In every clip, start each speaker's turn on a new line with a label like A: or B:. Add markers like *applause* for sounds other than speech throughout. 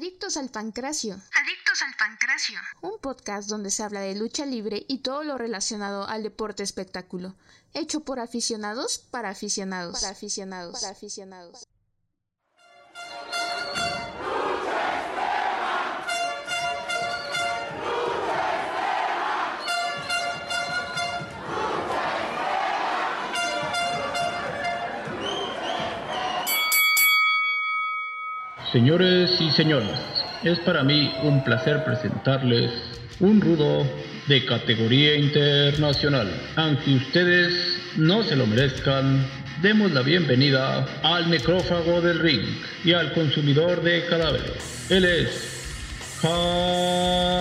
A: Adictos al Pancracio.
B: Adictos al Pancracio.
A: Un podcast donde se habla de lucha libre y todo lo relacionado al deporte espectáculo. Hecho por aficionados para aficionados.
B: Para aficionados.
A: Para aficionados.
C: Señores y señoras, es para mí un placer presentarles un rudo de categoría internacional. Aunque ustedes no se lo merezcan, demos la bienvenida al necrófago del ring y al consumidor de cadáveres. Él es Carroñero.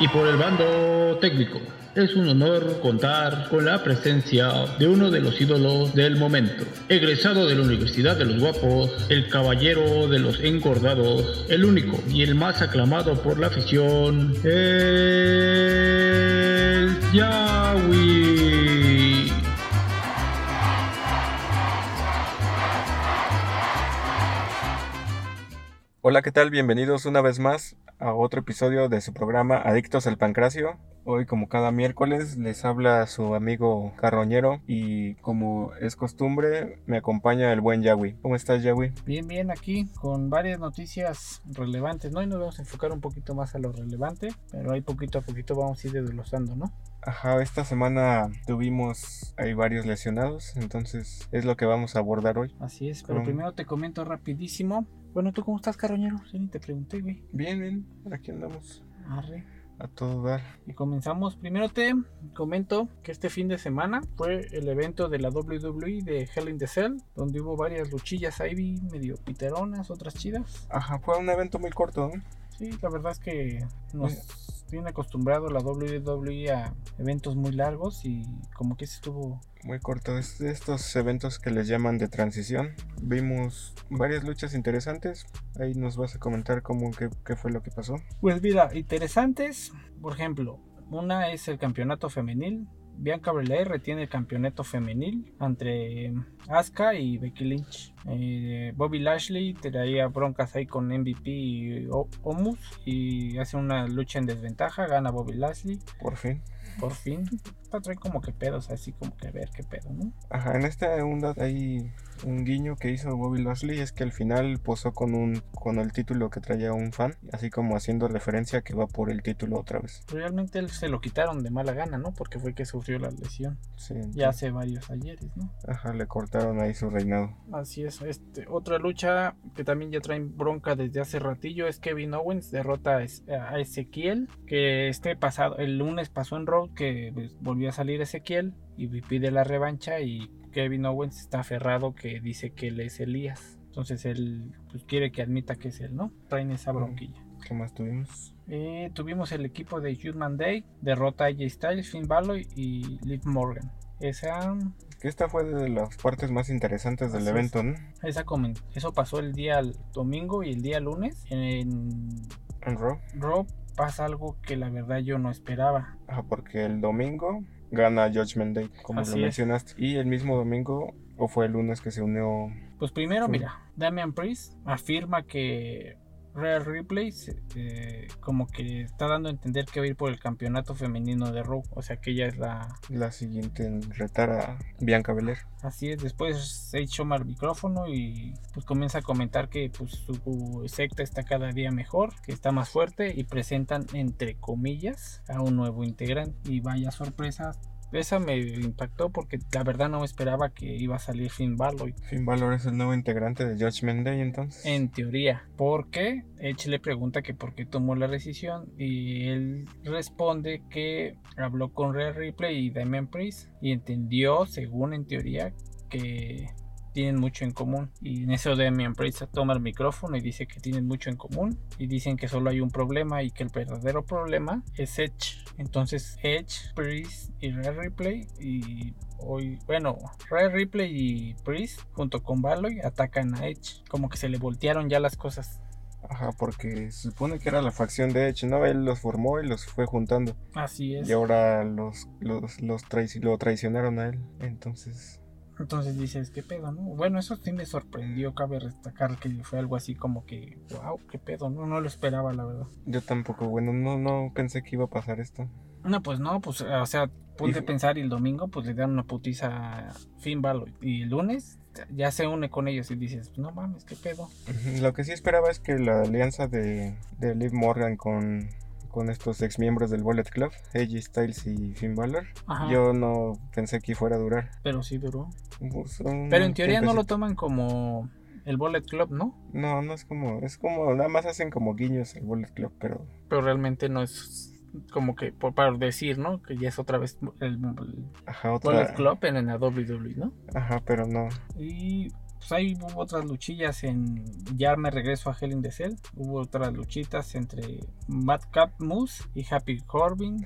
C: Y por el bando técnico, es un honor contar con la presencia de uno de los ídolos del momento. Egresado de la Universidad de los Guapos, el caballero de los engordados, el único y el más aclamado por la afición, el Yawi.
D: Hola, ¿qué tal? Bienvenidos una vez más a otro episodio de su programa Adictos al Pancracio. Hoy, como cada miércoles, les habla su amigo Carroñero y como es costumbre, me acompaña el buen Yawi. ¿Cómo estás, Yawi?
E: Bien, bien, aquí con varias noticias relevantes, ¿no? Y nos vamos a enfocar un poquito más a lo relevante, pero ahí poquito a poquito vamos a ir desglosando, ¿no?
D: Ajá, esta semana tuvimos hay varios lesionados, entonces es lo que vamos a abordar hoy.
E: Así es, pero primero te comento rapidísimo. Bueno, ¿tú cómo estás, Carroñero? Ya ni te pregunté, güey.
D: Bien, bien, aquí andamos
E: Arre.
D: a todo dar.
E: Y comenzamos. Primero te comento que este fin de semana fue el evento de la WWE de Hell in the Cell, donde hubo varias luchillas ahí medio piteronas, otras chidas.
D: Ajá, fue un evento muy corto, ¿no?
E: Sí, la verdad es que nos tiene acostumbrado la WWE a eventos muy largos y como que ese estuvo
D: Muy corto, es de estos eventos que les llaman de transición. Vimos varias luchas interesantes. Ahí nos vas a comentar cómo qué, qué fue lo que pasó.
E: Pues mira, interesantes, por ejemplo, una es el campeonato femenil. Bianca Belair retiene el campeonato femenil entre Asuka y Becky Lynch. Eh, Bobby Lashley traía broncas ahí con MVP y Omus y hace una lucha en desventaja, gana Bobby Lashley,
D: Por fin.
E: por fin. Trae como que pedos, así como que a ver qué pedo, ¿no?
D: Ajá, en esta onda hay un guiño que hizo Bobby Lashley es que al final posó con un con el título que traía un fan, así como haciendo referencia que va por el título otra vez.
E: Realmente él se lo quitaron de mala gana, ¿no? Porque fue que sufrió la lesión
D: Sí,
E: ya hace varios ayeres, ¿no?
D: Ajá, le cortaron ahí su reinado.
E: Así es, este, otra lucha que también ya traen bronca desde hace ratillo es Kevin Owens derrota a Ezequiel, que este pasado, el lunes pasó en Road que pues, volvió a salir Ezequiel y pide la revancha y Kevin Owens está aferrado que dice que él es Elías. Entonces él pues, quiere que admita que es él, ¿no? Traen esa bronquilla.
D: ¿Qué más tuvimos?
E: Eh, tuvimos el equipo de Human Day, derrota a AJ Styles, Finn Balor y Liv Morgan. Esa
D: Que esta fue de las partes más interesantes del
E: Así es.
D: evento, ¿no?
E: Esa eso pasó el día domingo y el día lunes. En
D: En Raw.
E: Raw pasa algo que la verdad yo no esperaba.
D: Ajá, porque el domingo gana Judgment Day, como
E: Así
D: lo
E: es.
D: mencionaste. Y el mismo domingo, o fue el lunes que se unió
E: Pues primero, mira, Damian Priest afirma que Rhea Ripley se- eh, como que está dando a entender que va a ir por el campeonato femenino de Raw. O sea que ella es la...
D: la siguiente en retar a Bianca Belair.
E: Así es, después Sage toma el micrófono y pues comienza a comentar que pues su secta está cada día mejor, que está más fuerte y presentan entre comillas a un nuevo integrante. Y vaya sorpresa, esa me impactó porque la verdad no esperaba que iba a salir Finn Balor.
D: Finn Balor es el nuevo integrante de Judgment Day, entonces.
E: En teoría, porque Edge le pregunta que por qué tomó la decisión y él responde que habló con Rhea Ripley y Damian Priest y entendió, según en teoría, que tienen mucho en común. Y en eso Damian Priest toma el micrófono y dice que tienen mucho en común y dicen que solo hay un problema y que el verdadero problema es Edge. Entonces Edge, Priest y Rhea Ripley y hoy, bueno, Rhea Ripley y Priest junto con Balor atacan a Edge. Como que se le voltearon ya las cosas.
D: Ajá, porque se supone que era la facción de Edge, ¿no? Él los formó y los fue juntando.
E: Así es.
D: Y ahora los, los, los traici- lo traicionaron a él. Entonces,
E: Entonces dices, ¿qué pedo, no? Bueno, eso sí me sorprendió, cabe destacar que fue algo así como que, wow, qué pedo, no, no lo esperaba, la verdad.
D: Yo tampoco, bueno, no, no pensé que iba a pasar esto.
E: No, pues no, pues, o sea, a pensar y el domingo, pues le dan una putiza a Finn Balor. Y el lunes ya se une con ellos y dices, no mames, qué pedo.
D: Lo que sí esperaba es que la alianza de, de Liv Morgan con, con estos ex miembros del Bullet Club, AJ Styles y Finn Balor,
E: Ajá.
D: yo no pensé que fuera a durar.
E: Pero sí duró. Pero en teoría no lo toman como el Bullet Club, ¿no?
D: No, no es como, es como, nada más hacen como guiños el Bullet Club, pero
E: Pero realmente no es como que por, para decir, ¿no? Que ya es otra vez el, el
D: ajá,
E: Bullet Club en, en la WWE, ¿no?
D: ajá, pero no.
E: Y pues ahí hubo otras luchillas en. Ya me regreso a Hell in the Cell. Hubo otras luchitas entre Madcap Moose y Happy Corbin.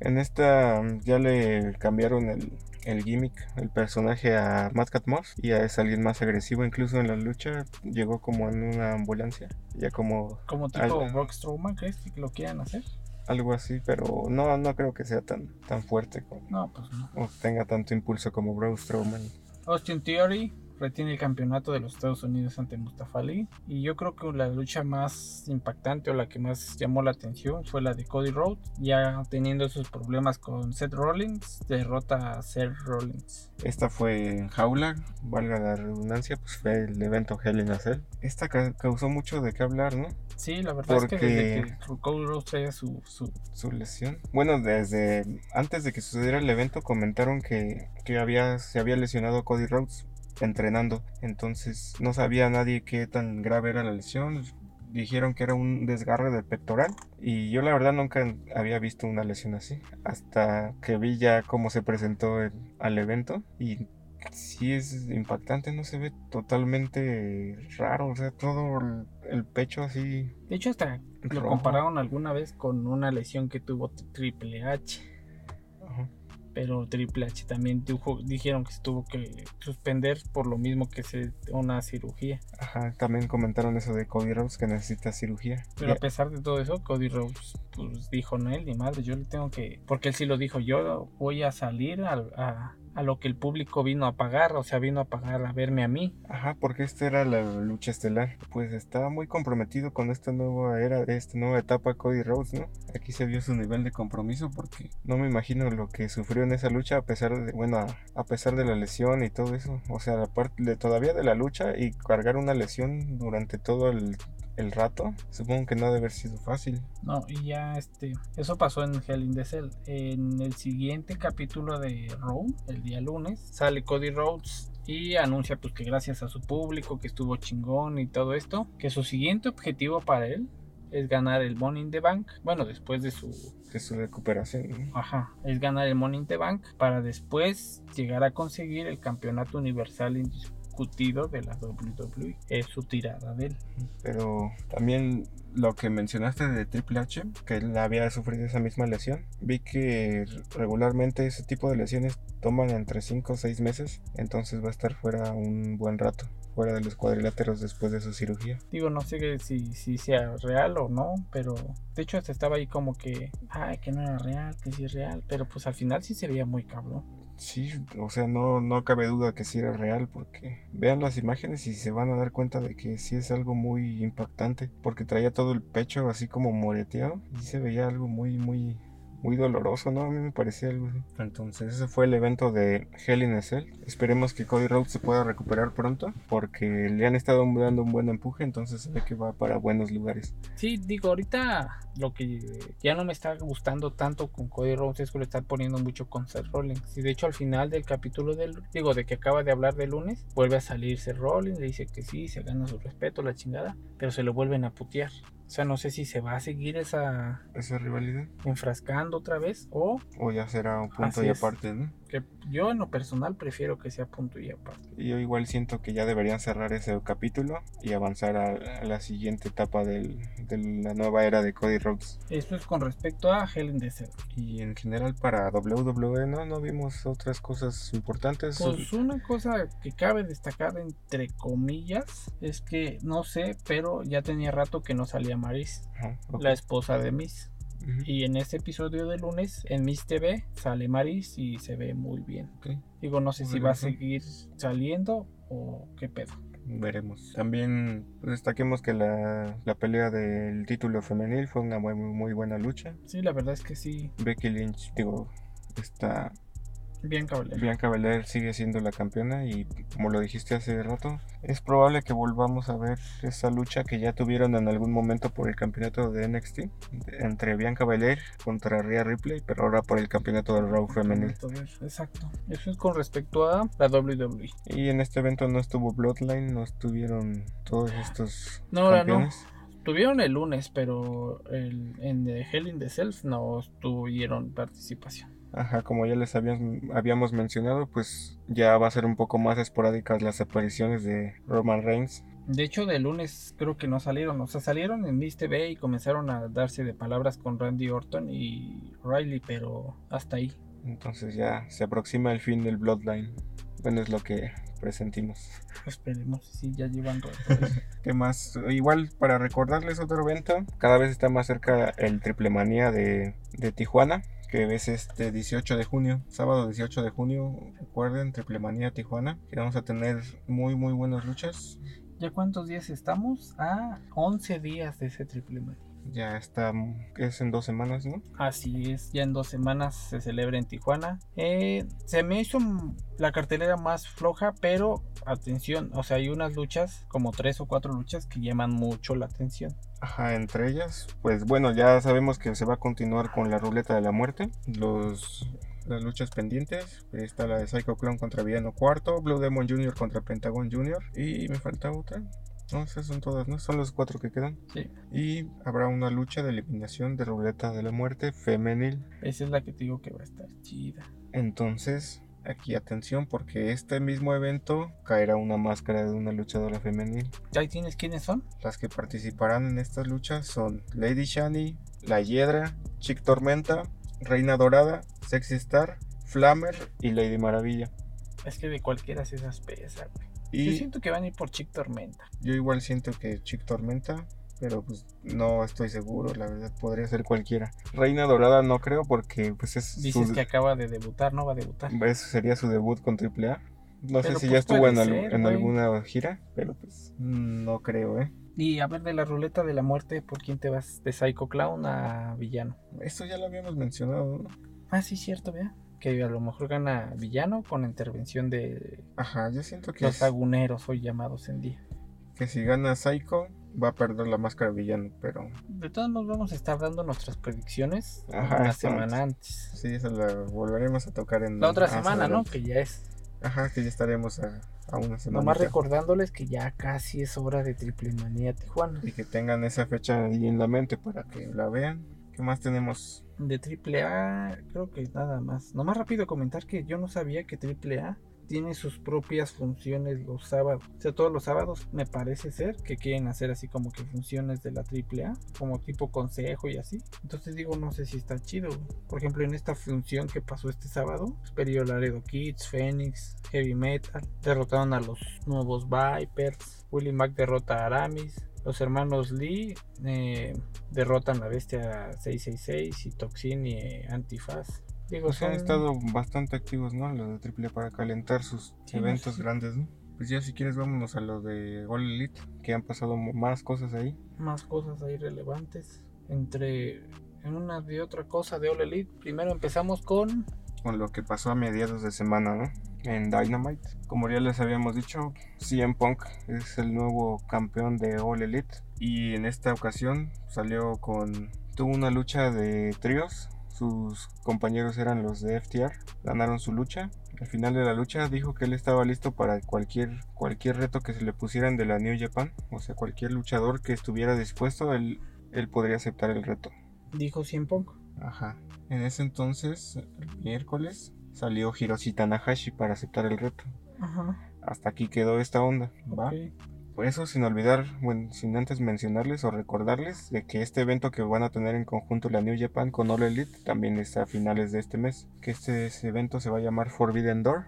D: En esta ya le cambiaron el, el gimmick, el personaje a Mad Cat Moss y a es alguien más agresivo, incluso en la lucha llegó como en una ambulancia, ya como
E: Como tipo
D: Algo.
E: Brock Strowman, ¿crees que lo quieran hacer?
D: algo así, pero no, no creo que sea tan, tan fuerte como,
E: No, pues no.
D: o tenga tanto impulso como Braun Strowman.
E: Austin Theory retiene el campeonato de los Estados Unidos ante Mustafa Ali. Y yo creo que la lucha más impactante o la que más llamó la atención fue la de Cody Rhodes. Ya teniendo sus problemas con Seth Rollins, derrota a Seth Rollins.
D: Esta fue en Jaula, valga la redundancia, pues fue el evento Hell in a Cell. Esta ca- causó mucho de qué hablar, ¿no?
E: Sí, la verdad es que desde que Cody Rhodes traía su, su
D: su lesión. Bueno, desde antes de que sucediera el evento comentaron que, que había, se había lesionado Cody Rhodes entrenando. Entonces no sabía nadie qué tan grave era la lesión. Dijeron que era un desgarre del pectoral. Y yo la verdad nunca había visto una lesión así. Hasta que vi ya cómo se presentó el- al evento. Y sí es impactante, no se ve totalmente raro. O sea, todo el, el pecho así.
E: De hecho, hasta lo compararon alguna vez con una lesión que tuvo Triple H.
D: Ajá.
E: Pero Triple H también dijo- dijeron que se tuvo que suspender por lo mismo que se una cirugía.
D: Ajá, también comentaron eso de Cody Rhodes que necesita cirugía.
E: Pero a pesar de todo eso, Cody Rhodes pues, dijo, no, él ni madre, yo le tengo que... Porque él sí lo dijo, yo voy a salir al- a, a lo que el público vino a pagar, o sea, vino a pagar a verme a mí.
D: Ajá, porque esta era la lucha estelar. Pues estaba muy comprometido con esta nueva era, esta nueva etapa Cody Rhodes, ¿no? Aquí se vio su nivel de compromiso porque no me imagino lo que sufrió en esa lucha a pesar de, bueno, a, pesar de la lesión y todo eso. O sea, aparte de todavía de la lucha y cargar una lesión durante todo el, el rato, supongo que no ha de haber sido fácil.
E: No, y ya este, eso pasó en Hell in the Cell. En el siguiente capítulo de Raw, el día lunes, sale Cody Rhodes y anuncia pues que gracias a su público que estuvo chingón y todo esto, que su siguiente objetivo para él es ganar el Money in the Bank. Bueno, después de su
D: De su recuperación. ¿no?
E: Ajá, es ganar el Money in the Bank para después llegar a conseguir el campeonato universal indiscutido de la WWE. Es su tirada de él.
D: Pero también lo que mencionaste de Triple H, que él había sufrido esa misma lesión, vi que regularmente ese tipo de lesiones toman entre 5 o 6 meses, entonces va a estar fuera un buen rato, fuera de los cuadriláteros después de su cirugía.
E: Digo, no sé si, si sea real o no, pero de hecho hasta estaba ahí como que, ay, que no era real, que sí es real, pero pues al final sí se veía muy cabrón.
D: Sí, o sea, no, no cabe duda que sí era real, porque vean las imágenes y se van a dar cuenta de que sí es algo muy impactante, porque traía todo el pecho así como moreteado y se veía algo muy, muy, muy doloroso, ¿no? A mí me parecía algo así. Entonces, ese fue el evento de Hell in a Cell. Esperemos que Cody Rhodes se pueda recuperar pronto, porque le han estado dando un buen empuje, entonces se ve que va para buenos lugares.
E: Sí, digo, ahorita lo que ya no me está gustando tanto con Cody Rhodes es que lo está poniendo mucho con Seth Rollins. Y de hecho al final del capítulo del, digo, de que acaba de hablar de lunes, vuelve a salir Seth Rollins, le dice que sí, se gana su respeto, la chingada, pero se lo vuelven a putear. O sea, no sé si se va a seguir esa
D: Esa rivalidad.
E: enfrascando otra vez o
D: O ya será un punto y aparte, ¿no?
E: Que yo en lo personal prefiero que sea punto y aparte.
D: Y Yo igual siento que ya deberían cerrar ese capítulo y avanzar a, a la siguiente etapa del- de la nueva era de Cody Rhodes.
E: Esto es con respecto a Hell in the Cell.
D: Y en general para WWE no, no vimos otras cosas importantes.
E: Pues una cosa que cabe destacar entre comillas es que no sé, pero ya tenía rato que no salía Maris,
D: Ajá,
E: la esposa de Miss. Y en este episodio de lunes, en Miss TV, sale Maris y se ve muy bien. Digo, no sé si va a seguir saliendo o qué pedo.
D: veremos. También pues, destaquemos que la, la pelea del título femenil fue una muy, muy buena lucha.
E: Sí, la verdad es que sí,
D: Becky Lynch, digo, está Bianca Belair sigue siendo la campeona y como lo dijiste hace rato, es probable que volvamos a ver esa lucha que ya tuvieron en algún momento por el campeonato de NXT entre Bianca Belair contra Rhea Ripley, pero ahora por el campeonato de Raw femenil.
E: Exacto. Eso es con respecto a la WWE.
D: Y en este evento no estuvo Bloodline, no estuvieron todos estos
E: No, ahora no.
D: campeones.
E: Tuvieron el lunes, pero el, en The Hell in the Cells no tuvieron participación.
D: Ajá, como ya les habíamos, habíamos mencionado, pues ya va a ser un poco más esporádicas las apariciones de Roman Reigns.
E: De hecho, de lunes creo que no salieron. O sea, salieron en Miss TV y comenzaron a darse de palabras con Randy Orton y Riley, pero hasta ahí.
D: Entonces ya se aproxima el fin del Bloodline. Bueno, es lo que presentimos.
E: Esperemos si ya llevan rato. *laughs*
D: ¿Qué más? Igual para recordarles otro evento, cada vez está más cerca el Triple Manía de, de Tijuana, que es este 18 de junio, sábado 18 de junio, recuerden, Triple Manía Tijuana, que vamos a tener muy muy buenas luchas.
E: ¿Ya cuántos días estamos? A 11 días de ese triple man.
D: Ya está, es en dos semanas, ¿no?
E: Así es, ya en dos semanas se celebra en Tijuana. Eh, se me hizo la cartelera más floja, pero atención, o sea, hay unas luchas, como tres o cuatro luchas, que llaman mucho la atención.
D: Ajá, entre ellas, pues bueno, ya sabemos que se va a continuar con la ruleta de la muerte, los las luchas pendientes, está la de Psycho Clown contra Villano Cuarto, Blue Demon Jr. contra Pentagon Jr. y me falta otra. No, esas son todas, ¿no? Son los cuatro que quedan.
E: Sí.
D: Y habrá una lucha de eliminación de ruleta de la muerte femenil.
E: Esa es la que te digo que va a estar chida.
D: Entonces, aquí atención porque este mismo evento caerá una máscara de una luchadora femenil.
E: ¿Ya tienes quiénes son?
D: Las que participarán en estas luchas son Lady Shani, La Hiedra, Chick Tormenta, Reina Dorada, Sexy Star, Flammer y Lady Maravilla.
E: Es que de cualquiera se esas pesa, güey. Yo siento que van a ir por Chick Tormenta.
D: yo igual siento que Chick Tormenta, pero pues no estoy seguro, la verdad podría ser cualquiera. Reina Dorada no creo porque pues es
E: Dices
D: su-
E: que acaba de debutar, no va a debutar.
D: ese sería su debut con AAA. No
E: Pero,
D: sé si
E: pues,
D: ya estuvo en, al-
E: ser,
D: en alguna gira, pero pues no creo, ¿eh?
E: Y a ver, de la ruleta de la muerte, ¿por quién te vas? ¿De Psycho Clown a villano?
D: Esto ya lo habíamos mencionado, ¿no?
E: Ah, sí, cierto, vea. Que a lo mejor gana villano con la intervención de
D: Ajá, yo siento que,
E: los
D: es-
E: aguneros hoy llamados en día.
D: que si gana Psycho va a perder la máscara villano, pero
E: De todos modos, vamos a estar dando nuestras predicciones
D: Ajá,
E: una semana antes.
D: sí, eso la volveremos a tocar en
E: La otra semana, ¿no? Que ya es.
D: Ajá, que ya estaremos a, a una semana.
E: Nomás recordándoles que ya casi es hora de Triple Manía Tijuana.
D: Y que tengan esa fecha ahí en la mente para que la vean. ¿Qué más tenemos?
E: De Triple A, creo que nada más. Nomás rápido comentar que yo no sabía que Triple A tiene sus propias funciones los sábados. O sea, todos los sábados me parece ser que quieren hacer así como que funciones de la Triple A, como tipo consejo y así. Entonces digo, no sé si está chido. Por ejemplo, en esta función que pasó este sábado, Superior Laredo Kids, Phoenix, Heavy Metal, derrotaron a los nuevos Vipers, Willie Mac derrota a Aramis, los hermanos Lee eh, derrotan a Bestia 666 y Toxin y Antifaz. Digo,
D: Pues han estado bastante activos, ¿no? Los de AAA para calentar sus
E: Sí, no,
D: eventos grandes, ¿no? Pues ya si quieres vámonos a lo de All Elite, que han pasado más cosas ahí.
E: más cosas ahí relevantes. Entre en una de otra cosa de All Elite. Primero empezamos con
D: con lo que pasó a mediados de semana, ¿no? En Dynamite. Como ya les habíamos dicho, CM Punk es el nuevo campeón de All Elite y en esta ocasión salió con tuvo una lucha de tríos. Sus compañeros eran los de FTR, ganaron su lucha. Al final de la lucha dijo que él estaba listo para cualquier cualquier reto que se le pusieran de la New Japan, o sea, cualquier luchador que estuviera dispuesto, él él podría aceptar el reto.
E: dijo CM Punk.
D: Ajá. En ese entonces, el miércoles, salió Hiroshi Tanahashi para aceptar el reto.
E: Ajá.
D: Hasta aquí quedó esta onda, ¿va? Por eso, sin olvidar, bueno, sin antes mencionarles o recordarles de que este evento que van a tener en conjunto la New Japan con All Elite también está a finales de este mes. Que este, evento se va a llamar Forbidden Door.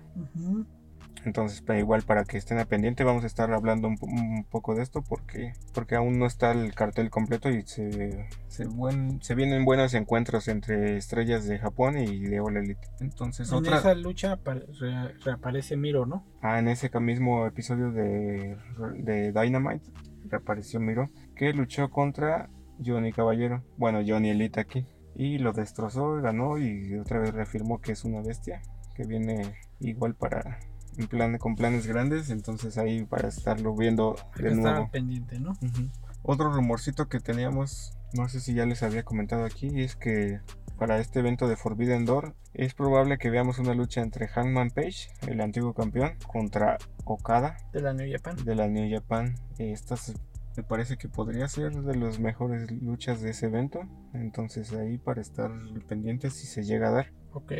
D: Entonces, pero igual para que estén a pendiente, vamos a estar hablando un, po- un poco de esto porque, porque aún no está el cartel completo y se, se, buen- se vienen buenos encuentros entre estrellas de Japón y de All Elite. Entonces,
E: En
D: otra.
E: esa lucha apare- re- reaparece Miro, ¿no?
D: Ah, en ese mismo episodio de, de Dynamite reapareció Miro, que luchó contra Johnny Caballero. Bueno, Johnny Elite aquí. Y lo destrozó, ganó y otra vez reafirmó que es una bestia. Que viene igual para en plan, con planes grandes. Entonces ahí para estarlo viendo
E: Hay
D: de
E: que estar
D: nuevo.
E: al pendiente, ¿no?
D: Ujú. Otro rumorcito que teníamos, no sé si ya les había comentado aquí, es que para este evento de Forbidden Door es probable que veamos una lucha entre Hangman Page, el antiguo campeón, contra Okada
E: De la New Japan.
D: de la New Japan. Esta se- me parece que podría ser de las mejores luchas de ese evento, entonces ahí para estar pendientes si se llega a dar.
E: Ok.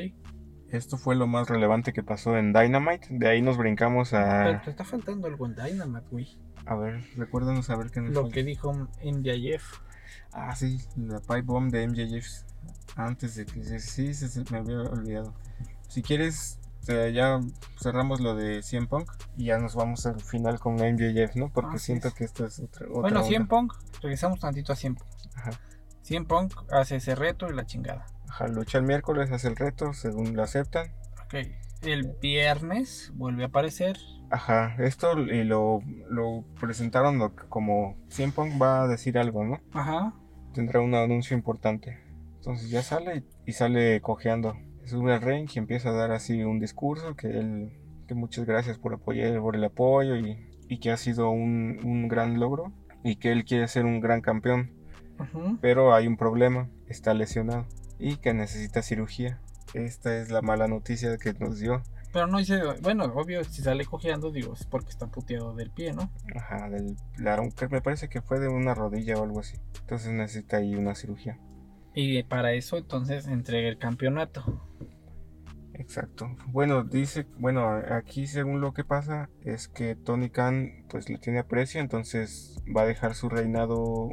D: Esto fue lo más relevante que pasó en Dynamite, de ahí nos brincamos
E: Pero
D: a...
E: te está faltando algo en Dynamite, güey.
D: A ver, recuérdanos a ver qué nos
E: Lo
D: falta.
E: que dijo Jeff.
D: Ah, sí, la pipe bomb de MJF. Antes de que sí, se, se me había olvidado. Si quieres, eh, ya cerramos lo de 100 Punk y ya nos vamos al final con MJF, ¿no? Porque siento
E: es.
D: que esto es otra. otra
E: Bueno,
D: onda.
E: 100 Punk. Regresamos tantito a 100 Punk.
D: Ajá.
E: 100 Punk hace ese reto y la chingada.
D: Ajá, lucha el miércoles, hace el reto, según lo aceptan.
E: Ok. El viernes vuelve a aparecer.
D: Ajá, esto y lo, lo presentaron lo- como 100 Punk va a decir algo, ¿no?
E: Ajá.
D: Tendrá un anuncio importante. Entonces ya sale y, y sale cojeando. Sube al ring y empieza a dar así un discurso que él, que muchas gracias por apoyar, por el apoyo y, y que ha sido un, un gran logro y que él quiere ser un gran campeón. Pero hay un problema, está lesionado y que necesita cirugía. Esta es la mala noticia que nos dio.
E: Pero no dice. Bueno, obvio, si sale cojeando, digo, es porque está puteado del pie, ¿no?
D: Ajá, del, la- me parece que fue de una rodilla o algo así. Entonces necesita ahí una cirugía.
E: Y para eso, entonces, entrega el campeonato.
D: Exacto. Bueno, dice, bueno, aquí según lo que pasa es que Tony Khan pues le tiene aprecio, entonces va a dejar su reinado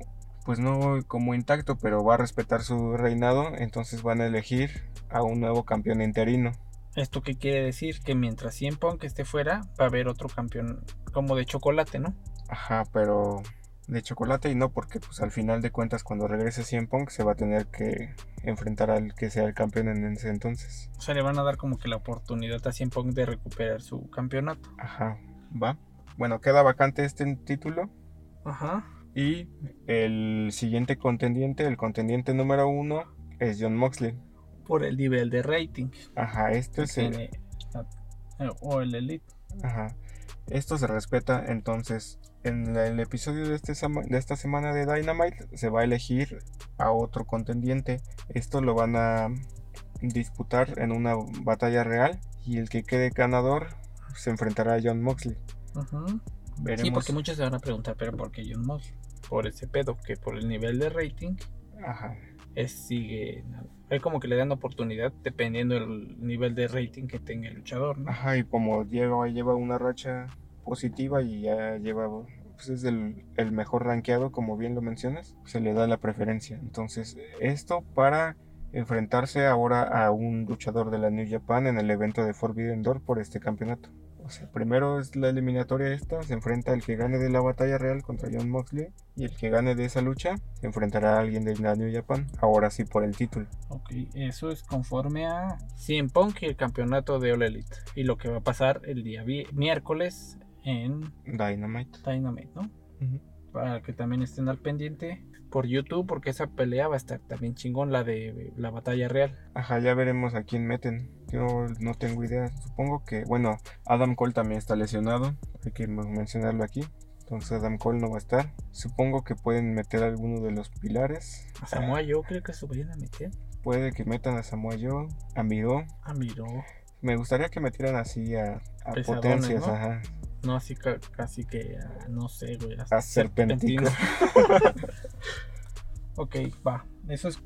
D: pues no como intacto, pero va a respetar su reinado, entonces van a elegir a un nuevo campeón interino.
E: ¿Esto qué quiere decir? Que mientras 100 Punk esté fuera, va a haber otro campeón como de chocolate, ¿no?
D: Ajá, pero de chocolate y no porque pues al final de cuentas cuando regrese 100 Punk se va a tener que enfrentar al que sea el campeón en ese entonces.
E: O sea, le van a dar como que la oportunidad a 100 Punk de recuperar su campeonato.
D: Ajá, va. Bueno, queda vacante este título
E: Ajá.
D: Y el siguiente contendiente, el contendiente número uno, es John Moxley.
E: Por el nivel de rating
D: Ajá, este se,
E: tiene. eh, O el Elite.
D: ajá. Esto se respeta. Entonces, en el episodio de, este de esta semana de Dynamite se va a elegir a otro contendiente. Esto lo van a disputar en una batalla real. Y el que quede ganador se enfrentará a John Moxley.
E: Ujú.
D: Veremos.
E: Sí, porque muchos se van a preguntar, pero ¿por qué John Moxley? Por ese pedo, que por el nivel de rating
D: Ajá.
E: es sigue. Es como que le dan oportunidad dependiendo del nivel de rating que tenga el luchador, ¿no?
D: Ajá, y como lleva, lleva una racha positiva y ya lleva, pues es el, el mejor rankeado, como bien lo mencionas, se le da la preferencia. Entonces, esto para enfrentarse ahora a un luchador de la New Japan en el evento de Forbidden Door por este campeonato. O sea, primero es la eliminatoria esta, se enfrenta el que gane de la batalla real contra John Moxley y el que gane de esa lucha se enfrentará a alguien de New Japan, ahora sí por el título.
E: Ok, eso es conforme a 100 Punk y el campeonato de All Elite. Y lo que va a pasar el día miércoles en
D: Dynamite.
E: Dynamite, ¿no? Para que también estén al pendiente por YouTube, porque esa pelea va a estar también chingón, la de la batalla real.
D: Ajá, ya veremos a quién meten. Yo no tengo idea. Supongo que, bueno, Adam Cole también está lesionado. Hay que mencionarlo aquí. Entonces Adam Cole no va a estar. Supongo que pueden meter a alguno de los pilares.
E: A Samoa yo creo que se vayan a meter.
D: Puede que metan a Samoa Joe, a Miro.
E: Ah, miró.
D: Me gustaría que metieran así a, a potencias,
E: ¿no?
D: ajá.
E: No, así ca- casi que, ah, no sé, güey.
D: A Serpentico. *laughs*
E: ok, va. Eso es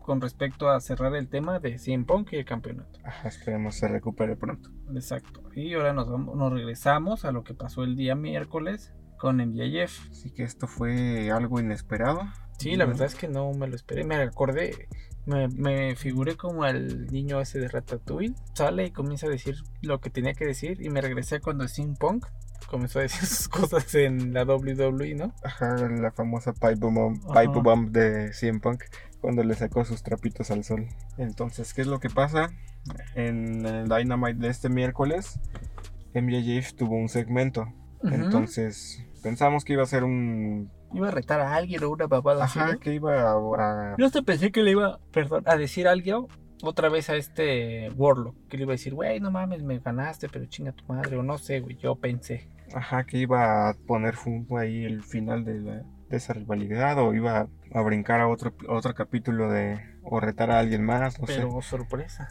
E: con respecto a cerrar el tema de 100 Punk y el campeonato.
D: Ajá, esperemos se recupere pronto.
E: Exacto. Y ahora nos, vamos, nos regresamos a lo que pasó el día miércoles con MJF.
D: Así que esto fue algo inesperado.
E: Sí, la verdad es que no me lo esperé. Me acordé Me, me figuré como al niño ese de Ratatouille. Sale y comienza a decir lo que tenía que decir. Y me regresé cuando Steam Punk comenzó a decir *laughs* sus cosas en la WWE, ¿no?
D: Ajá, la famosa pipe bomb, pipe bomb de CM Punk cuando le sacó sus trapitos al sol. Entonces, ¿qué es lo que pasa? En el Dynamite de este miércoles, MJF tuvo un segmento. Entonces, pensamos que iba a ser un...
E: Iba a retar a alguien o una babada así,
D: Ajá,
E: ¿no?
D: que iba a... a-
E: Yo hasta pensé que le iba, perdón, a decir algo otra vez a este Warlock. Que le iba a decir, güey, no mames, me ganaste, pero chinga tu madre. O no sé, güey, yo pensé.
D: Ajá, que iba a poner ahí el final de, la- de esa rivalidad o iba a brincar a otro, otro capítulo de... o retar a alguien más, no sé.
E: Pero sorpresa.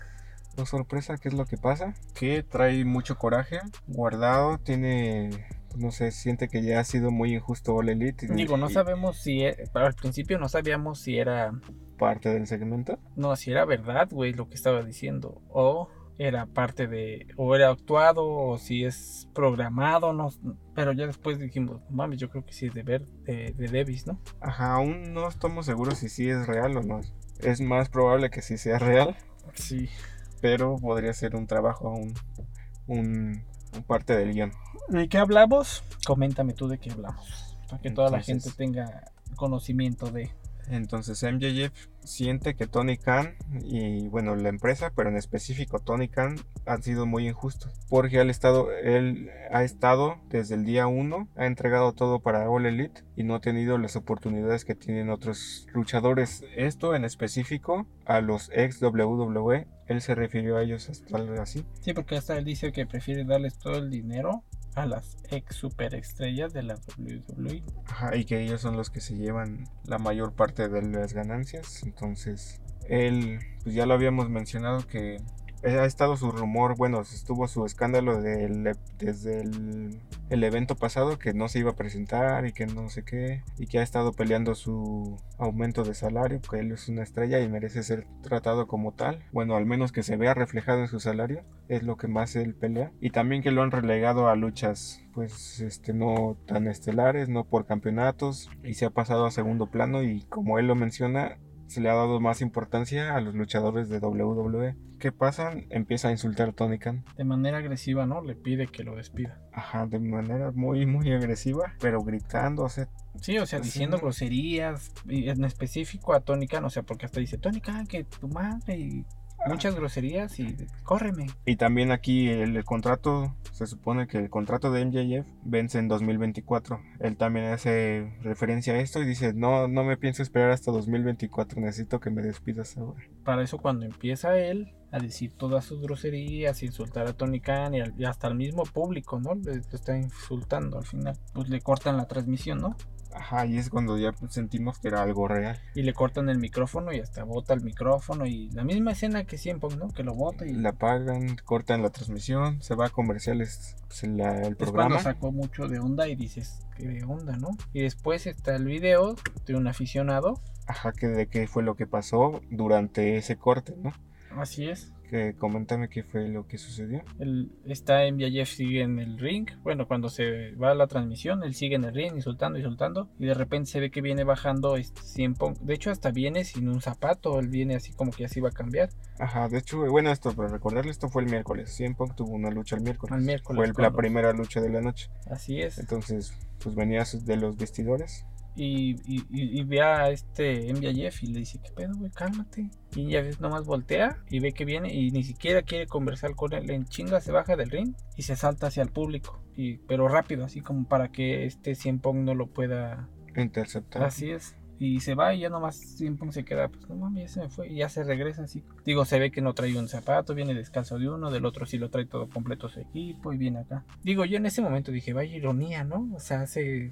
D: Sorpresa, ¿qué es lo que pasa? Que trae mucho coraje guardado, tiene, no sé, siente que ya ha sido muy injusto All Elite. y-
E: Digo, no
D: y
E: sabemos si, e- pero al principio no sabíamos si era,
D: Parte del segmento.
E: no, si era verdad, güey, lo que estaba diciendo. O era parte de, o era actuado, o si es programado, no, pero ya después dijimos, mames, yo creo que sí es de ver, de, de Davis, ¿no?
D: Ajá, aún no estamos seguros si sí es real o no. Es más probable que sí sea real,
E: Sí.
D: pero podría ser un trabajo, un, un parte del guion.
E: ¿De qué hablamos? Coméntame tú de qué hablamos. Para que toda la gente tenga conocimiento de.
D: Entonces MJF siente que Tony Khan y bueno la empresa, pero en específico Tony Khan han sido muy injustos porque él, estado, él ha estado desde el día 1, ha entregado todo para All Elite y no ha tenido las oportunidades que tienen otros luchadores. Esto en específico a los ex WWE, él se refirió a ellos hasta algo así.
E: Sí, porque hasta él dice que prefiere darles todo el dinero a las ex superestrellas de la. WWE.
D: Ajá, y que ellos son los que se llevan la mayor parte de las ganancias. Entonces, él, pues ya lo habíamos mencionado que ha estado su rumor, bueno, estuvo su escándalo del- desde el, el evento pasado que no se iba a presentar y que no sé qué, y que ha estado peleando su aumento de salario, que él es una estrella y merece ser tratado como tal. Bueno, al menos que se vea reflejado en su salario, es lo que más él pelea. Y también que lo han relegado a luchas, pues, este, no tan estelares, no por campeonatos, y se ha pasado a segundo plano y como él lo menciona, se le ha dado más importancia a los luchadores de WWE. ¿Qué pasa? Empieza a insultar a Tony Khan.
E: De manera agresiva, ¿no? Le pide que lo despida.
D: Ajá, de manera muy, muy agresiva, pero gritando, o sea,
E: Sí, o sea, diciendo groserías, y en específico a Tony Khan, o sea, porque hasta dice, Tony Khan, que tu madre, y muchas groserías, y córreme.
D: Y también aquí el, el contrato, se supone que el contrato de MJF vence en 2024. Él también hace referencia a esto y dice, no, no me pienso esperar hasta 2024, necesito que me despidas ahora.
E: Para eso cuando empieza él a decir todas sus groserías, insultar a Tony Khan y, al- y hasta al mismo público, ¿no? Le, le está insultando al final. Pues le cortan la transmisión, ¿no?
D: Ajá, y es cuando ya sentimos que era algo real.
E: Y le cortan el micrófono y hasta bota el micrófono y la misma escena que siempre, ¿no? Que lo bota y
D: La apagan, cortan la transmisión, se va a comerciales pues, la- el
E: es cuando
D: programa.
E: sacó mucho de onda y dices, ¿qué de onda, no? Y después está el video de un aficionado,
D: Ajá, que de qué fue lo que pasó durante ese corte, ¿no?
E: así es.
D: Que coméntame qué fue lo que sucedió.
E: Él está en Jeff sigue en el ring. Bueno, cuando se va a la transmisión, él sigue en el ring, insultando, insultando. Y de repente se ve que viene bajando este CM Punk. De hecho, hasta viene sin un zapato. Él viene así como que ya se iba a cambiar.
D: Ajá, de hecho, bueno, esto para recordarle, esto fue el miércoles. CM Punk tuvo una lucha el miércoles.
E: El miércoles,
D: Fue el- la primera lucha de la noche.
E: Así es.
D: Entonces, pues venía de los vestidores.
E: Y, y, y- y ve a este Jeff y le dice, ¿qué pedo, güey? Cálmate. Y Jeff nomás voltea y ve que viene y ni siquiera quiere conversar con él. En chinga se baja del ring y se salta hacia el público. Y, pero rápido, así como para que este CM Punk no lo pueda
D: Interceptar.
E: Así es. Y se va y ya nomás siempre se queda, pues no mames, ya se me fue. Y ya se regresa así. Digo, se ve que no trae un zapato, viene descalzo de uno, del otro sí lo trae todo completo su equipo y viene acá. Digo, yo en ese momento dije, vaya ironía, ¿no? O sea, hace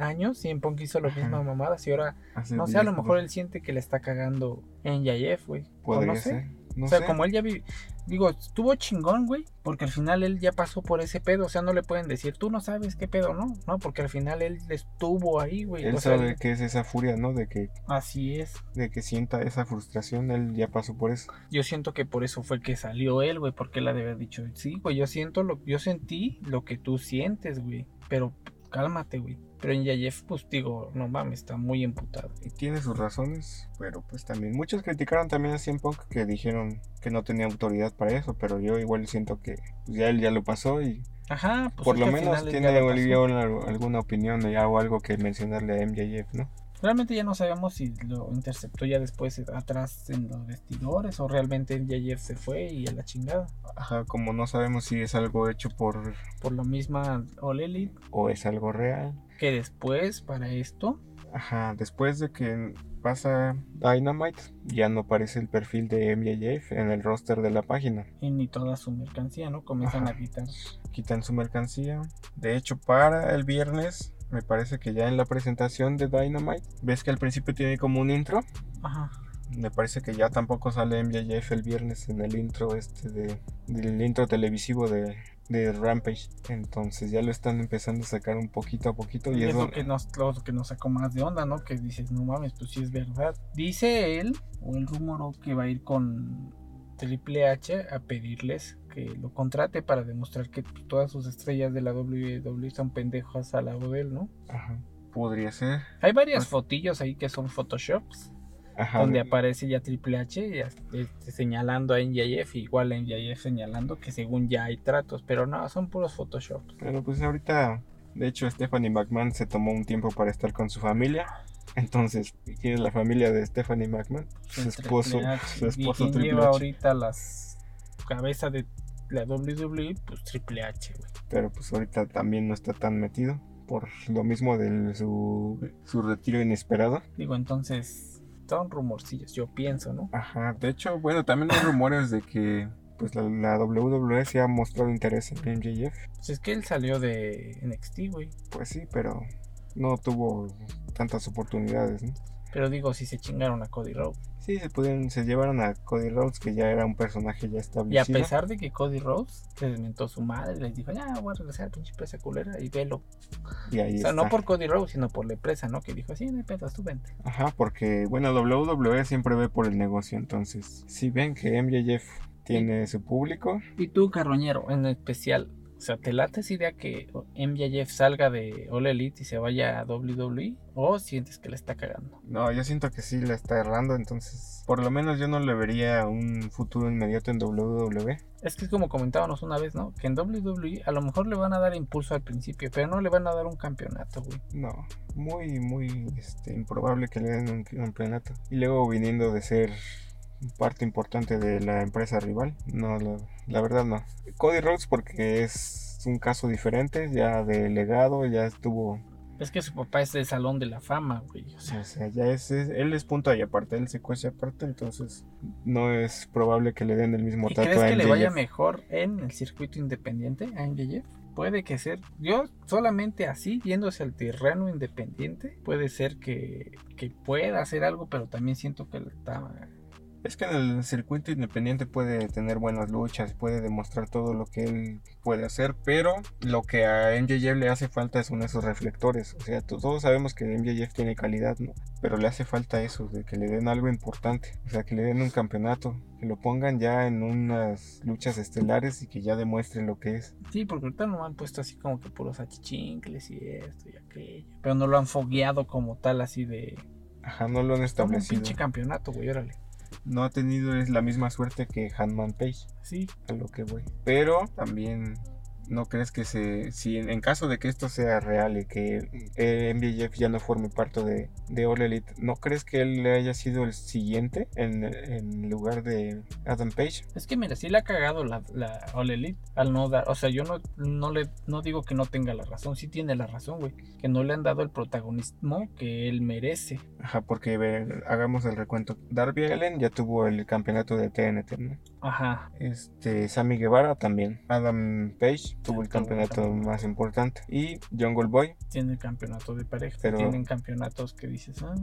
E: años siempre hizo las
D: Ajá.
E: mismas mamadas y ahora,
D: Hace
E: no sé, a lo
D: 10,
E: mejor él siente que le está cagando en Yayef, güey. O
D: Podría
E: no sé.
D: ser. No
E: o sea,
D: sé.
E: como él ya vi, digo, estuvo chingón, güey, porque al final él ya pasó por ese pedo, o sea, no le pueden decir, tú no sabes qué pedo, ¿no? No, porque al final él estuvo ahí, güey.
D: Él
E: o sea,
D: sabe que es esa furia, ¿no? De que,
E: Así es.
D: de que sienta esa frustración, él ya pasó por eso.
E: Yo siento que por eso fue que salió él, güey, porque él ha de haber dicho, sí, güey, yo siento lo, yo sentí lo que tú sientes, güey, pero cálmate, güey. Pero en Yayef, pues digo, no mames, está muy emputado.
D: Y tiene sus razones, pero pues también. Muchos criticaron también a Punk que dijeron que no tenía autoridad para eso, pero yo igual siento que pues, ya él ya lo pasó y
E: Ajá, pues
D: por lo menos tiene alguna, alguna opinión ya o algo que mencionarle a MJF, ¿no?
E: Realmente ya no sabemos si lo interceptó ya después atrás en los vestidores o realmente Yayef se fue y a la chingada.
D: Ajá, como no sabemos si es algo hecho por
E: Por lo misma All Elite,
D: o es algo real.
E: Que después para esto
D: Ajá, después de que pasa Dynamite, ya no aparece el perfil de MJF en el roster de la página.
E: y ni toda su mercancía, ¿no? Comienzan
D: Ajá.
E: a quitar.
D: Quitan su mercancía. De hecho, para el viernes, me parece que ya en la presentación de Dynamite, ves que al principio tiene como un intro.
E: Ajá.
D: Me parece que ya tampoco sale MJF el viernes en el intro este de, del intro televisivo de, de Rampage. Entonces ya lo están empezando a sacar un poquito a poquito. Y,
E: Y
D: es
E: es lo que, nos, lo que nos sacó más de onda, ¿no? Que dices, no mames, pues sí es verdad. Dice él, o el rumor que va a ir con Triple H a pedirles que lo contrate para demostrar que todas sus estrellas de la WWE son pendejos al lado de él, ¿no?
D: Ajá, podría ser.
E: Hay varias
D: Pues-
E: fotillos ahí que son photoshops,
D: Ajá,
E: donde
D: de-
E: aparece ya Triple H este, señalando a NJF, igual a NJF señalando que según ya hay tratos, pero no, son puros photoshops.
D: Pero pues ahorita, de hecho, Stephanie McMahon se tomó un tiempo para estar con su familia. Entonces, ¿quién es la familia de Stephanie McMahon? Su esposo, su esposo
E: ¿Y
D: Triple
E: lleva
D: H.
E: ahorita las cabezas de la WWE? Pues Triple H, güey.
D: Pero pues ahorita también no está tan metido. Por lo mismo de su, su retiro inesperado.
E: Digo, entonces son rumorcillos, yo pienso, ¿no?
D: Ajá, de hecho, bueno, también hay rumores de que pues la, la WWE se ha mostrado interés en MJF.
E: Pues es que él salió de NXT, güey.
D: Pues sí, pero no tuvo tantas oportunidades, ¿no?
E: Pero digo, si se chingaron a Cody Rhodes.
D: Sí, se pudieron, se llevaron a Cody Rhodes, que ya era un personaje ya
E: Y a
D: establecido.
E: pesar de que Cody Rhodes les mentó su madre, les dijo, ya voy a regresar a pinche empresa culera y velo.
D: Y ahí
E: O sea,
D: está.
E: no por Cody Rhodes, sino por la empresa, ¿no? Que dijo, sí, no hay pedos, tú vente.
D: Ajá, porque bueno, WWE siempre ve por el negocio, entonces, si ven que MJF tiene su público,
E: Y tú, carroñero, en especial, o sea, ¿te late esa idea que MJF salga de All Elite y se vaya a WWE? ¿O sientes que le está cagando?
D: no, yo siento que sí la está errando, entonces, por lo menos yo no le vería un futuro inmediato en WWE.
E: Es que es como comentábamos una vez, ¿no? Que en WWE a lo mejor le van a dar impulso al principio, pero no le van a dar un campeonato, güey.
D: No, muy, muy este, improbable que le den un campeonato. Y luego viniendo de ser parte importante de la empresa rival, no, la, la verdad no. Cody Rhodes porque es un caso diferente, ya de legado, ya estuvo
E: Es que su papá es del Salón de la Fama, güey. O sea,
D: O sea, ya es, es- él es punto y aparte, él se cuece aparte, entonces no es probable que le den el mismo
E: ¿Y
D: trato
E: crees
D: a
E: que le vaya mejor en el circuito independiente a MJF? Puede que ser, yo solamente así, yéndose al terreno independiente, puede ser que, que pueda hacer algo, pero también siento que está...
D: Es que en el circuito independiente puede tener buenas luchas, puede demostrar todo lo que él puede hacer, pero lo que a MJF le hace falta son esos reflectores. O sea, to- todos sabemos que MJF tiene calidad, ¿no? Pero le hace falta eso, de que le den algo importante. O sea, que le den un campeonato, que lo pongan ya en unas luchas estelares y que ya demuestre lo que es.
E: Sí, porque ahorita no han puesto así como que puros achichincles y esto y aquello, pero no lo han fogueado como tal así de...
D: Ajá, no lo han
E: Toma un
D: establecido.
E: pinche campeonato, güey, órale.
D: No ha tenido es la misma suerte que Hanman Page,
E: Sí,
D: a lo que voy. Pero también no crees que se, si en, caso de que esto sea real y que eh, MJF ya no forme parte de, de All Elite, ¿no crees que él haya sido el siguiente en, en lugar de Adam Page?
E: Es que mira, sí le ha cagado la, la All Elite al no dar, o sea, yo no, no le no digo que no tenga la razón, sí tiene la razón, güey, que no le han dado el protagonismo que él merece.
D: Ajá, porque hagamos el recuento. Darby Allen ya tuvo el campeonato de TNT, ¿no?
E: Ajá.
D: Este, Sammy Guevara también. Adam Page tuvo el campeonato. más importante. Y Jungle Boy,
E: Tiene el campeonato de pareja,
D: Pero-
E: tienen campeonatos que dices, ah.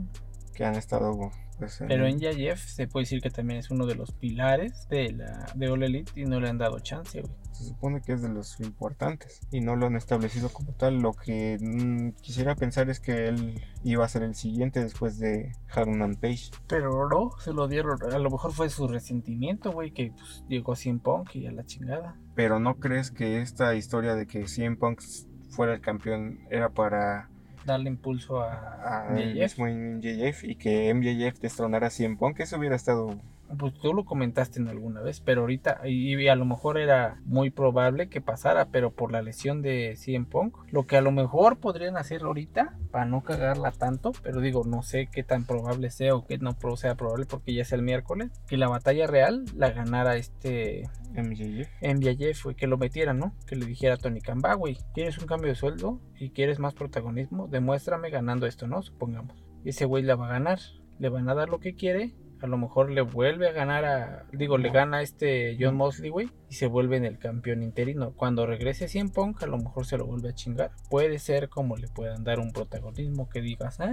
D: Que han estado pues,
E: Pero en Yayef se puede decir que también es uno de los pilares de la de All Elite y no le han dado chance, güey.
D: se supone que es de los importantes y no lo han establecido como tal. Lo que mm, quisiera pensar es que él iba a ser el siguiente después de Hangman Page.
E: Pero no, se lo dieron, a lo mejor fue su resentimiento, güey, que pues, llegó sin Punk y a la chingada.
D: Pero ¿no crees que esta historia de que CM Punk fuera el campeón era para
E: darle impulso a,
D: a
E: MJF.
D: mismo MJF y que MJF destronara a CM Punk, eso hubiera estado
E: Pues tú lo comentaste en alguna vez, pero ahorita, y, a lo mejor era muy probable que pasara, pero por la lesión de CM Punk, lo que a lo mejor podrían hacer ahorita, para no cagarla tanto, pero digo, no sé qué tan probable sea o que no sea probable porque ya es el miércoles, que la batalla real la ganara este
D: MJF.
E: Güey, que lo metieran, ¿no? Que le dijera a Tony Khan, "Va, güey, ¿quieres un cambio de sueldo y quieres más protagonismo? Demuéstrame ganando esto, ¿no? Supongamos. Ese güey la va a ganar, le van a dar lo que quiere, a lo mejor le vuelve a ganar a, digo, le gana a este John Mosley, güey, y se vuelve en el campeón interino. Cuando regrese a CM Punk, a lo mejor se lo vuelve a chingar. Puede ser como le puedan dar un protagonismo que digas, ah,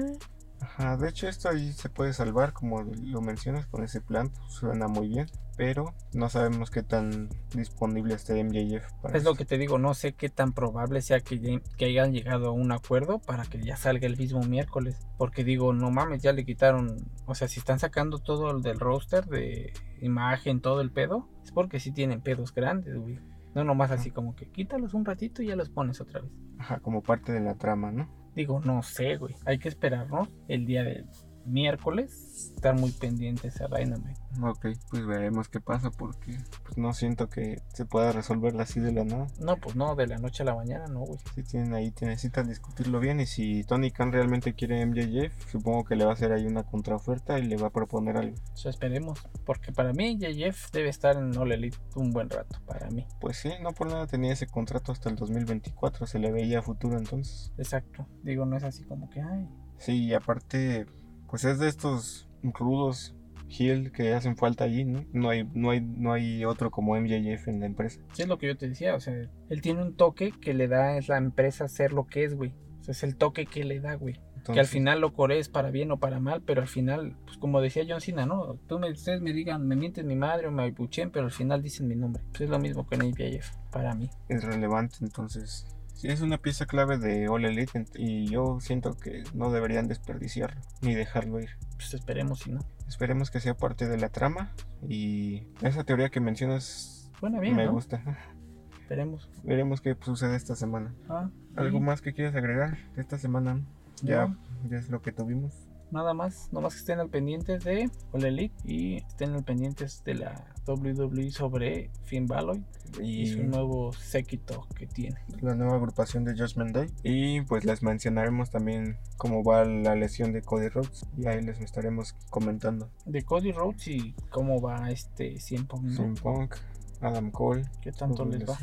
D: Ajá, de hecho esto ahí se puede salvar, como lo mencionas, con ese plan, pues, suena muy bien, pero no sabemos qué tan disponible esté MJF para
E: Es lo que te digo, no sé qué tan probable sea que hayan llegado a un acuerdo para que ya salga el mismo miércoles. Porque digo, no mames, ya le quitaron. O sea, si están sacando todo el del roster, de imagen, todo el pedo, es porque sí tienen pedos grandes, güey. No nomás así como que quítalos un ratito y ya los pones otra vez.
D: Ajá, como parte de la trama, ¿no?
E: Digo, no sé, güey. Hay que esperarnos el día del miércoles. Estar muy pendientes a Dynamite.
D: Ok, pues veremos qué pasa porque pues no siento que se pueda resolverla así de la nada.
E: No, pues no, de la noche a la mañana, no, güey.
D: Si tienen ahí, te necesitan discutirlo bien y si Tony Khan realmente quiere MJF, supongo que le va a hacer ahí una contraoferta y le va a proponer algo.
E: O sea, esperemos. Porque para mí, JF debe estar en All Elite un buen rato. Para mí.
D: Pues sí, no por nada tenía ese contrato hasta el 2024, se le veía futuro entonces.
E: Exacto. Digo, no es así como que, ay.
D: Sí, y aparte, pues es de estos rudos heel que hacen falta allí, ¿no? No hay, no hay, no hay otro como MJF en la empresa.
E: Sí, es lo que yo te decía. O sea, él tiene un toque que le da a la empresa ser lo que es, güey. O sea, es el toque que le da, güey. que al
D: Entonces,
E: final lo corees para bien o para mal, pero al final, pues como decía John Cena, ¿no? Tú me, ustedes me digan, me mienten mi madre o me apuchen, pero al final dicen mi nombre. Pues es lo mismo con APIF, para mí.
D: es relevante, entonces. Sí, es una pieza clave de All Elite y yo siento que no deberían desperdiciarlo ni dejarlo ir.
E: Pues esperemos si no.
D: Esperemos que sea parte de la trama y esa teoría que mencionas
E: bien,
D: me
E: ¿no?
D: gusta. *laughs*
E: Esperemos.
D: Veremos qué sucede esta semana.
E: Ah,
D: ¿Algo más que quieras agregar de esta semana? Ya,
E: No.
D: ya es lo que tuvimos.
E: Nada más, nomás que estén al pendientes de All Elite y estén al pendientes de la WWE sobre Finn Balor y
D: Y
E: su nuevo séquito que tiene.
D: la nueva agrupación de Judgment Day. Y pues les mencionaremos también cómo va la lesión de Cody Rhodes. Y ahí les estaremos comentando.
E: De Cody Rhodes y cómo va este 100 ¿no?
D: CM Punk, Adam Cole.
E: ¿Qué tanto les va?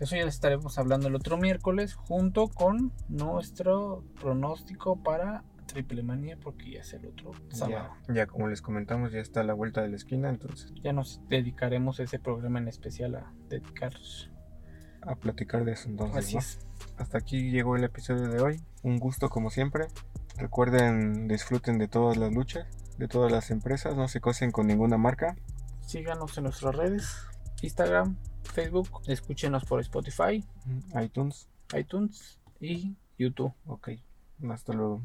E: Eso ya les estaremos hablando el otro miércoles junto con nuestro pronóstico para Triple Manía porque ya es el otro sábado.
D: Ya, ya como les comentamos, ya está a la vuelta de la esquina. Entonces,
E: Ya nos dedicaremos ese programa en especial a dedicarlos.
D: a platicar de eso. Entonces,
E: Así
D: ¿no?
E: es.
D: Hasta aquí llegó el episodio de hoy. Un gusto como siempre. Recuerden, disfruten de todas las luchas, de todas las empresas. No se cosen con ninguna marca.
E: Síganos en nuestras redes, Instagram, Facebook, escúchenos por Spotify,
D: iTunes.
E: iTunes y YouTube.
D: Ok. Hasta luego.